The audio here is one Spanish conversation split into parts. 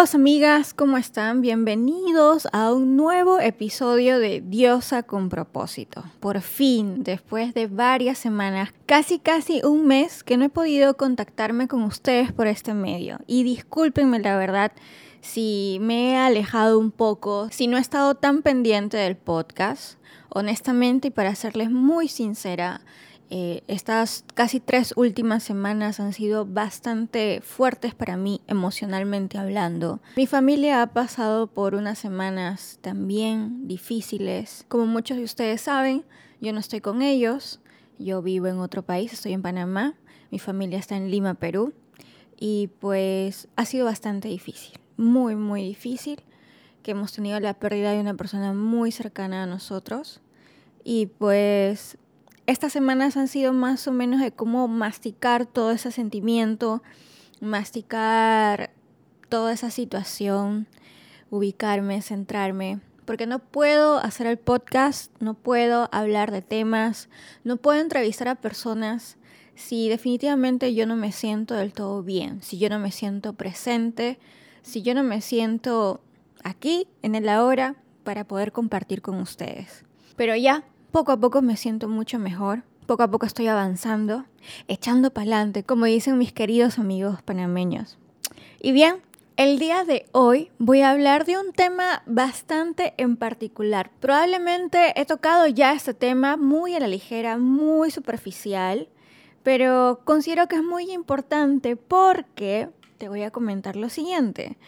Amigas, ¿cómo están? Bienvenidos a un nuevo episodio de Diosa con propósito. Por fin, después de varias semanas, casi casi un mes que no he podido contactarme con ustedes por este medio. Y discúlpenme la verdad si me he alejado un poco, si no he estado tan pendiente del podcast. Honestamente y para serles muy sincera, eh, estas casi tres últimas semanas han sido bastante fuertes para mí emocionalmente hablando. Mi familia ha pasado por unas semanas también difíciles. Como muchos de ustedes saben, yo no estoy con ellos. Yo vivo en otro país, estoy en Panamá. Mi familia está en Lima, Perú. Y pues ha sido bastante difícil, muy, muy difícil, que hemos tenido la pérdida de una persona muy cercana a nosotros. Y pues estas semanas han sido más o menos de cómo masticar todo ese sentimiento, masticar toda esa situación, ubicarme, centrarme, porque no puedo hacer el podcast, no puedo hablar de temas, no puedo entrevistar a personas si definitivamente yo no me siento del todo bien, si yo no me siento presente, si yo no me siento aquí, en el ahora, para poder compartir con ustedes. Pero ya, poco a poco me siento mucho mejor, poco a poco estoy avanzando, echando para adelante, como dicen mis queridos amigos panameños. Y bien, el día de hoy voy a hablar de un tema bastante en particular. Probablemente he tocado ya este tema muy a la ligera, muy superficial, pero considero que es muy importante porque te voy a comentar lo siguiente.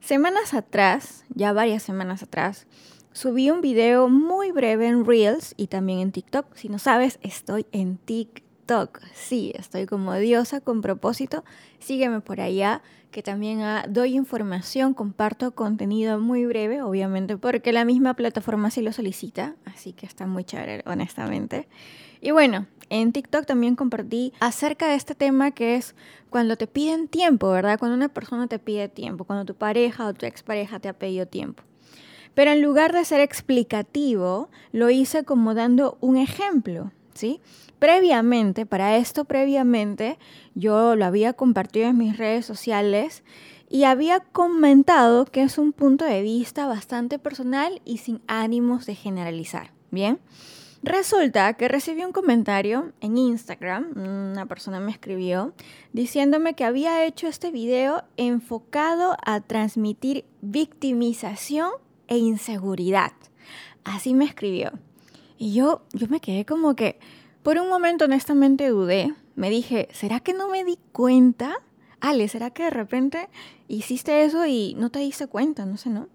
Semanas atrás, ya varias semanas atrás, subí un video muy breve en Reels y también en TikTok. Si no sabes, estoy en TikTok. Sí, estoy como diosa con propósito. Sígueme por allá, que también ah, doy información, comparto contenido muy breve, obviamente, porque la misma plataforma sí lo solicita. Así que está muy chévere, honestamente. Y bueno, en TikTok también compartí acerca de este tema que es cuando te piden tiempo, ¿verdad? Cuando una persona te pide tiempo, cuando tu pareja o tu expareja te ha pedido tiempo. Pero en lugar de ser explicativo, lo hice como dando un ejemplo, ¿sí? Previamente, para esto previamente, yo lo había compartido en mis redes sociales y había comentado que es un punto de vista bastante personal y sin ánimos de generalizar, ¿bien? Resulta que recibí un comentario en Instagram, una persona me escribió diciéndome que había hecho este video enfocado a transmitir victimización e inseguridad. Así me escribió. Y yo, yo me quedé como que, por un momento honestamente dudé. Me dije, ¿será que no me di cuenta? Ale, ¿será que de repente hiciste eso y no te diste cuenta? No sé, ¿no?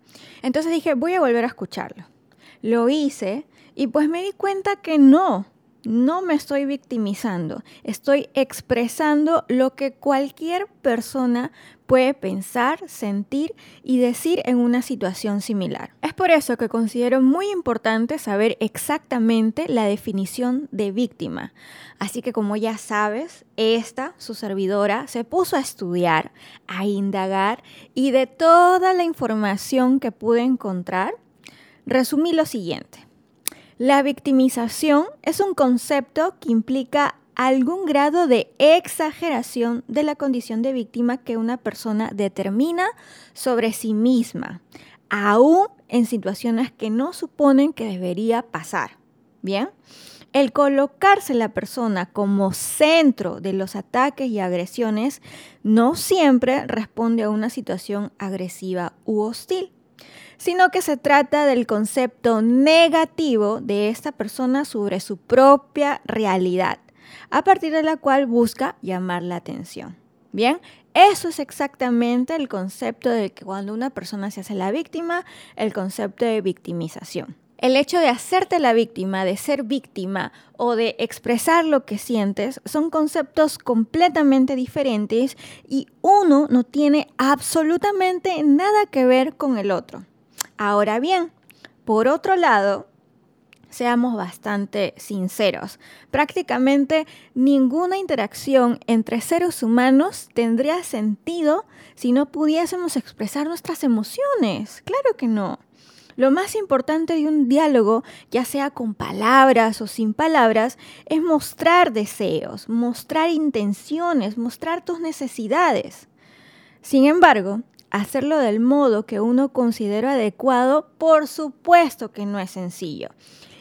Entonces dije, voy a volver a escucharlo. Lo hice y pues me di cuenta que no, no me estoy victimizando, estoy expresando lo que cualquier persona puede pensar, sentir y decir en una situación similar. Es por eso que considero muy importante saber exactamente la definición de víctima. Así que como ya sabes, esta, su servidora, se puso a estudiar, a indagar y de toda la información que pude encontrar, resumí lo siguiente. La victimización es un concepto que implica algún grado de exageración de la condición de víctima que una persona determina sobre sí misma, aún en situaciones que no suponen que debería pasar. Bien, el colocarse la persona como centro de los ataques y agresiones no siempre responde a una situación agresiva u hostil sino que se trata del concepto negativo de esta persona sobre su propia realidad, a partir de la cual busca llamar la atención. Bien, eso es exactamente el concepto de que cuando una persona se hace la víctima, el concepto de victimización. El hecho de hacerte la víctima, de ser víctima o de expresar lo que sientes son conceptos completamente diferentes y uno no tiene absolutamente nada que ver con el otro. Ahora bien, por otro lado, seamos bastante sinceros, prácticamente ninguna interacción entre seres humanos tendría sentido si no pudiésemos expresar nuestras emociones. Claro que no. Lo más importante de un diálogo, ya sea con palabras o sin palabras, es mostrar deseos, mostrar intenciones, mostrar tus necesidades. Sin embargo, hacerlo del modo que uno considera adecuado, por supuesto que no es sencillo.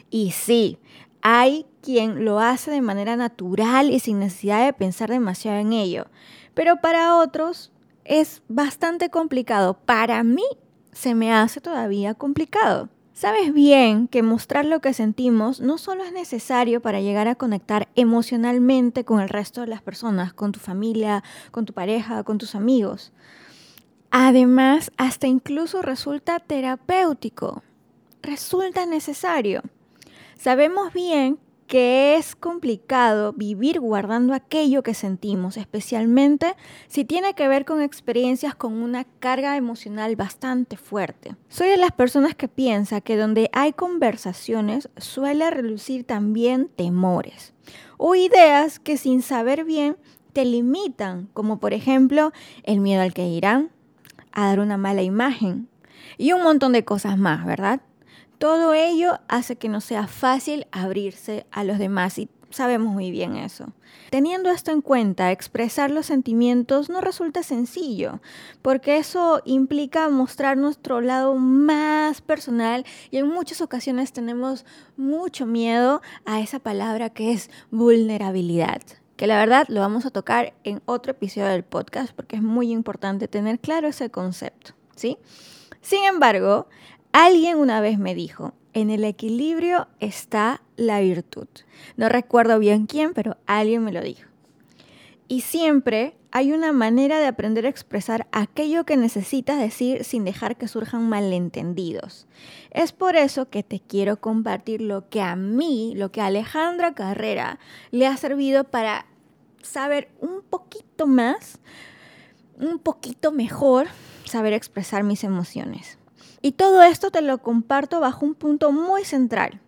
Y sí, hay quien lo hace de manera natural y sin necesidad de pensar demasiado en ello. Pero para otros es bastante complicado. Para mí se me hace todavía complicado. Sabes bien que mostrar lo que sentimos no solo es necesario para llegar a conectar emocionalmente con el resto de las personas, con tu familia, con tu pareja, con tus amigos. Además, hasta incluso resulta terapéutico, resulta necesario. Sabemos bien que es complicado vivir guardando aquello que sentimos, especialmente si tiene que ver con experiencias con una carga emocional bastante fuerte. Soy de las personas que piensa que donde hay conversaciones suele relucir también temores o ideas que sin saber bien te limitan, como por ejemplo el miedo al que irán, a dar una mala imagen y un montón de cosas más, ¿verdad? Todo ello hace que no sea fácil abrirse a los demás y sabemos muy bien eso. Teniendo esto en cuenta, expresar los sentimientos no resulta sencillo, porque eso implica mostrar nuestro lado más personal y en muchas ocasiones tenemos mucho miedo a esa palabra que es vulnerabilidad que la verdad lo vamos a tocar en otro episodio del podcast porque es muy importante tener claro ese concepto, ¿sí? Sin embargo, Alguien una vez me dijo, en el equilibrio está la virtud. No recuerdo bien quién, pero alguien me lo dijo. Y siempre hay una manera de aprender a expresar aquello que necesitas decir sin dejar que surjan malentendidos. Es por eso que te quiero compartir lo que a mí, lo que a Alejandra Carrera le ha servido para saber un poquito más, un poquito mejor, saber expresar mis emociones. Y todo esto te lo comparto bajo un punto muy central,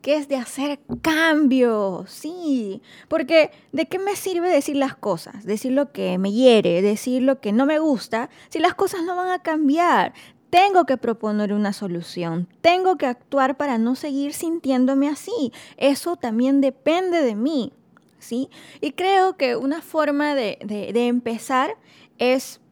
que es de hacer cambios, sí, porque ¿de qué me sirve decir las cosas? Decir lo que me hiere, decir lo que no me gusta, si las cosas no van a cambiar. Tengo que proponer una solución, tengo que actuar para no seguir sintiéndome así. Eso también depende de mí, ¿sí? Y creo que una forma de, de, de empezar es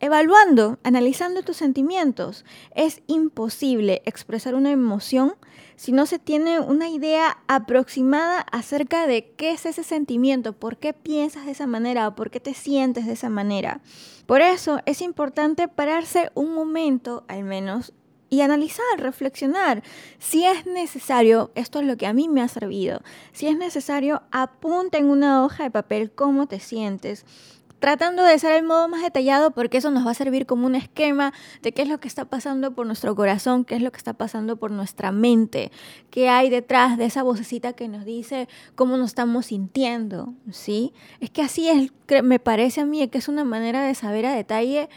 evaluando, analizando tus sentimientos. Es imposible expresar una emoción si no se tiene una idea aproximada acerca de qué es ese sentimiento, por qué piensas de esa manera o por qué te sientes de esa manera. Por eso es importante pararse un momento al menos y analizar, reflexionar. Si es necesario, esto es lo que a mí me ha servido, si es necesario, apunta en una hoja de papel cómo te sientes tratando de ser el modo más detallado porque eso nos va a servir como un esquema de qué es lo que está pasando por nuestro corazón, qué es lo que está pasando por nuestra mente, qué hay detrás de esa vocecita que nos dice cómo nos estamos sintiendo, ¿sí? Es que así es, me parece a mí que es una manera de saber a detalle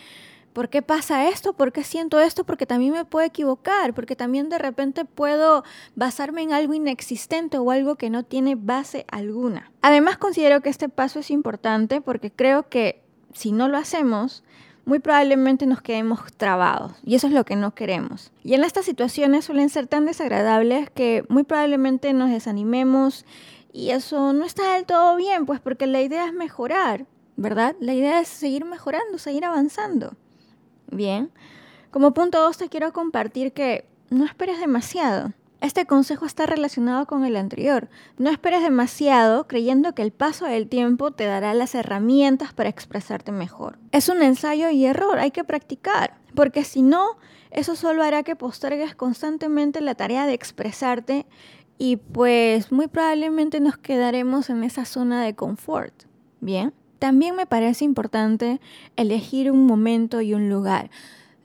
¿Por qué pasa esto? ¿Por qué siento esto? Porque también me puedo equivocar, porque también de repente puedo basarme en algo inexistente o algo que no tiene base alguna. Además considero que este paso es importante porque creo que si no lo hacemos, muy probablemente nos quedemos trabados y eso es lo que no queremos. Y en estas situaciones suelen ser tan desagradables que muy probablemente nos desanimemos y eso no está del todo bien, pues porque la idea es mejorar, ¿verdad? La idea es seguir mejorando, seguir avanzando. Bien. Como punto 2 te quiero compartir que no esperes demasiado. Este consejo está relacionado con el anterior. No esperes demasiado creyendo que el paso del tiempo te dará las herramientas para expresarte mejor. Es un ensayo y error, hay que practicar, porque si no, eso solo hará que postergues constantemente la tarea de expresarte y pues muy probablemente nos quedaremos en esa zona de confort. Bien. También me parece importante elegir un momento y un lugar.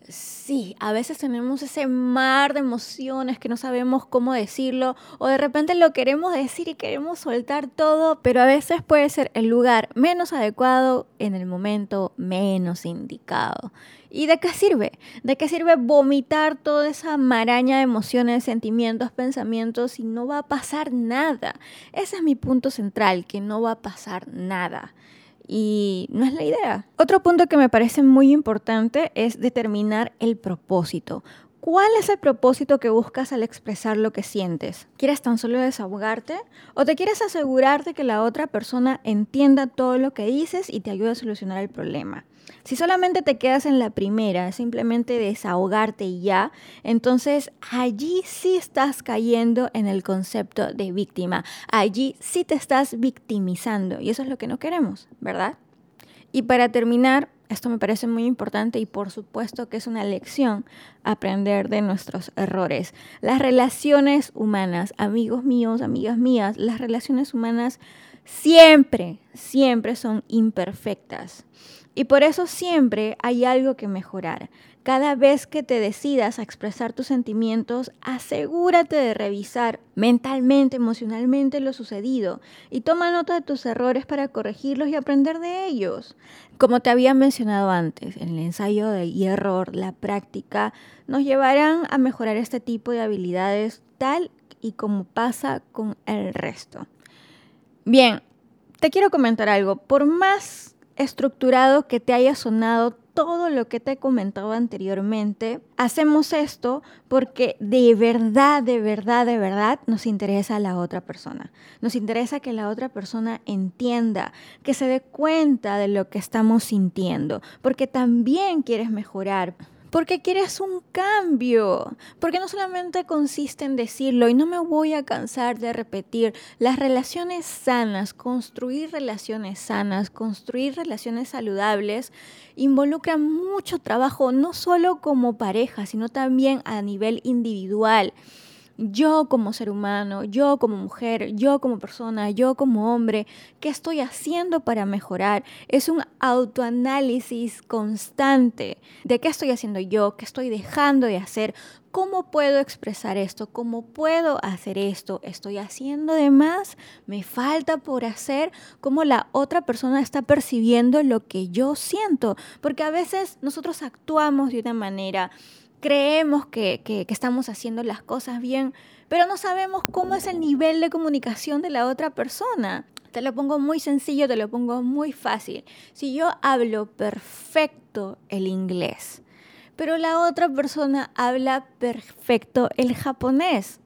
Sí, a veces tenemos ese mar de emociones que no sabemos cómo decirlo o de repente lo queremos decir y queremos soltar todo, pero a veces puede ser el lugar menos adecuado en el momento menos indicado. ¿Y de qué sirve? ¿De qué sirve vomitar toda esa maraña de emociones, sentimientos, pensamientos y no va a pasar nada? Ese es mi punto central, que no va a pasar nada y no es la idea. Otro punto que me parece muy importante es determinar el propósito. ¿Cuál es el propósito que buscas al expresar lo que sientes? ¿Quieres tan solo desahogarte? ¿O te quieres asegurarte que la otra persona entienda todo lo que dices y te ayude a solucionar el problema? Si solamente te quedas en la primera, simplemente desahogarte y ya, entonces allí sí estás cayendo en el concepto de víctima. Allí sí te estás victimizando y eso es lo que no queremos, ¿verdad? Y para terminar, esto me parece muy importante y por supuesto que es una lección aprender de nuestros errores. Las relaciones humanas, amigos míos, amigas mías, las relaciones humanas siempre, siempre son imperfectas. Y por eso siempre hay algo que mejorar. Cada vez que te decidas a expresar tus sentimientos, asegúrate de revisar mentalmente, emocionalmente lo sucedido y toma nota de tus errores para corregirlos y aprender de ellos. Como te había mencionado antes, en el ensayo de y error, la práctica nos llevarán a mejorar este tipo de habilidades tal y como pasa con el resto. Bien, te quiero comentar algo. Por más estructurado que te haya sonado todo lo que te he comentado anteriormente. Hacemos esto porque de verdad, de verdad, de verdad nos interesa a la otra persona. Nos interesa que la otra persona entienda, que se dé cuenta de lo que estamos sintiendo, porque también quieres mejorar porque quieres un cambio, porque no solamente consiste en decirlo y no me voy a cansar de repetir, las relaciones sanas, construir relaciones sanas, construir relaciones saludables, involucran mucho trabajo, no solo como pareja, sino también a nivel individual yo como ser humano, yo como mujer, yo como persona, yo como hombre, ¿qué estoy haciendo para mejorar? Es un autoanálisis constante de qué estoy haciendo yo, qué estoy dejando de hacer, cómo puedo expresar esto, cómo puedo hacer esto, estoy haciendo de más, me falta por hacer, cómo la otra persona está percibiendo lo que yo siento, porque a veces nosotros actuamos de una manera creemos que, estamos haciendo las cosas bien, pero no sabemos cómo es el nivel de comunicación de la otra persona. Te lo pongo muy sencillo, te lo pongo muy fácil. Si yo hablo perfecto el inglés, pero la otra persona habla perfecto el japonés,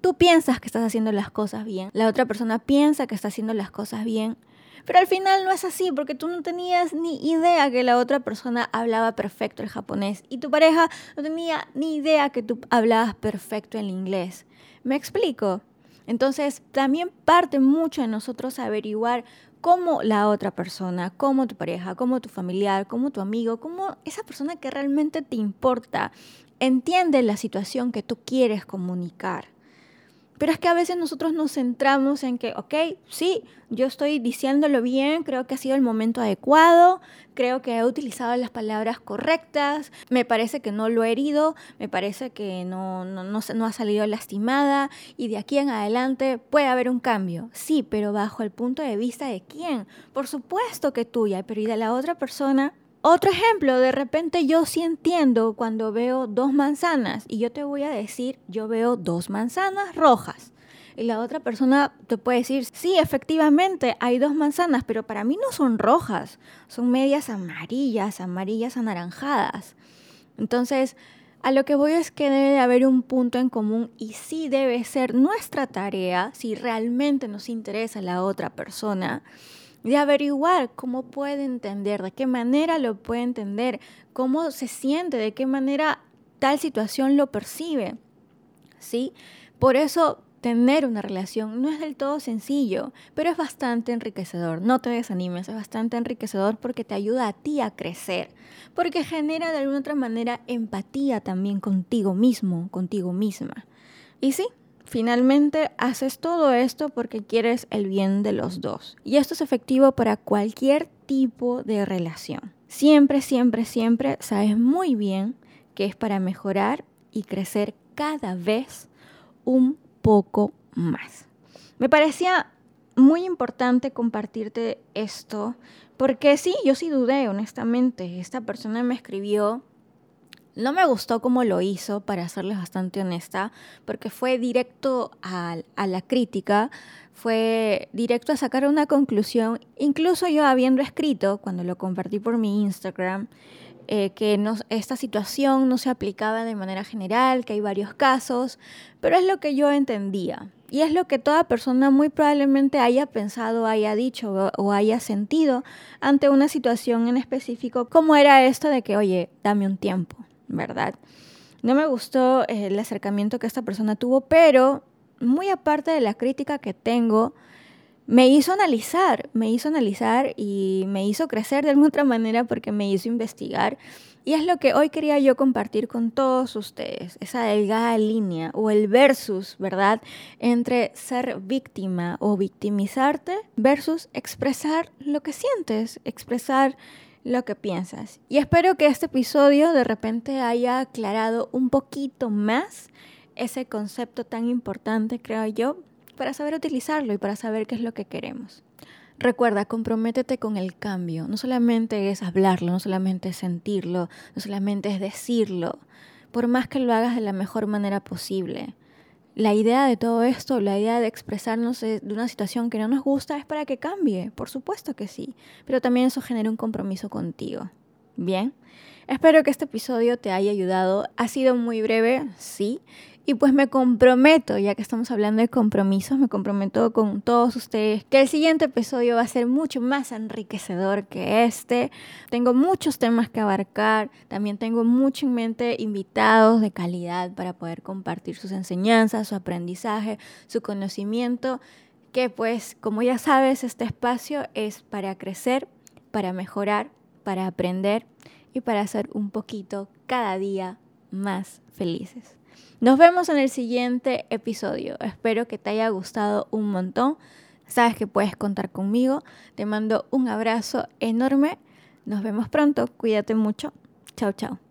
tú piensas que estás haciendo las cosas bien, la otra persona piensa que está haciendo las cosas bien, pero al final no es así, porque tú no tenías ni idea que la otra persona hablaba perfecto el japonés y tu pareja no tenía ni idea que tú hablabas perfecto el inglés. ¿Me explico? Entonces, también parte mucho de nosotros averiguar cómo la otra persona, cómo tu pareja, cómo tu familiar, cómo tu amigo, cómo esa persona que realmente te importa entiende la situación que tú quieres comunicar. Pero es que a veces nosotros nos centramos en que, ok, sí, yo estoy diciéndolo bien, creo que ha sido el momento adecuado, creo que he utilizado las palabras correctas, me parece que no lo he herido, me parece que no, no, no, no ha salido lastimada y de aquí en adelante puede haber un cambio. Sí, pero bajo el punto de vista de quién. Por supuesto que tuya, pero y de la otra persona otro ejemplo, de repente yo sí entiendo cuando veo dos manzanas y yo te voy a decir, yo veo dos manzanas rojas. Y la otra persona te puede decir, sí, efectivamente, hay dos manzanas, pero para mí no son rojas, son medias amarillas, amarillas anaranjadas. Entonces, a lo que voy es que debe haber un punto en común y sí debe ser nuestra tarea, si realmente nos interesa la otra persona, de averiguar cómo puede entender, de qué manera lo puede entender, cómo se siente, de qué manera tal situación lo percibe. ¿Sí? Por eso tener una relación no es del todo sencillo, pero es bastante enriquecedor. No te desanimes, es bastante enriquecedor porque te ayuda a ti a crecer, porque genera de alguna otra manera empatía también contigo mismo, contigo misma. Y sí, Finalmente, haces todo esto porque quieres el bien de los dos. Y esto es efectivo para cualquier tipo de relación. Siempre, siempre, siempre sabes muy bien que es para mejorar y crecer cada vez un poco más. Me parecía muy importante compartirte esto porque sí, yo sí dudé, honestamente. Esta persona me escribió no me gustó cómo lo hizo, para serles bastante honesta, porque fue directo a, la crítica, fue directo a sacar una conclusión, incluso yo habiendo escrito, cuando lo compartí por mi Instagram, eh, que esta situación no se aplicaba de manera general, que hay varios casos, pero es lo que yo entendía. Y es lo que toda persona muy probablemente haya pensado, haya dicho o, haya sentido ante una situación en específico, como era esto de que, oye, dame un tiempo, ¿verdad? No me gustó eh, el acercamiento que esta persona tuvo, pero muy aparte de la crítica que tengo, me hizo analizar, me hizo analizar y me hizo crecer de alguna otra manera porque me hizo investigar. Y es lo que hoy quería yo compartir con todos ustedes, esa delgada línea o el versus, ¿verdad? Entre ser víctima o victimizarte versus expresar lo que sientes, expresar lo que piensas. Y espero que este episodio de repente haya aclarado un poquito más ese concepto tan importante, creo yo, para saber utilizarlo y para saber qué es lo que queremos. Recuerda, comprométete con el cambio. No solamente es hablarlo, no solamente es sentirlo, no solamente es decirlo, por más que lo hagas de la mejor manera posible. La idea de todo esto, la idea de expresarnos de una situación que no nos gusta es para que cambie, por supuesto que sí, pero también eso genera un compromiso contigo. Bien, espero que este episodio te haya ayudado. Ha sido muy breve, sí, y pues me comprometo, ya que estamos hablando de compromisos, me comprometo con todos ustedes que el siguiente episodio va a ser mucho más enriquecedor que este. Tengo muchos temas que abarcar, también tengo mucho en mente invitados de calidad para poder compartir sus enseñanzas, su aprendizaje, su conocimiento, que pues como ya sabes, este espacio es para crecer, para mejorar, para aprender y para ser un poquito cada día más felices. Nos vemos en el siguiente episodio. Espero que te haya gustado un montón. Sabes que puedes contar conmigo. Te mando un abrazo enorme. Nos vemos pronto. Cuídate mucho. Chao, chao.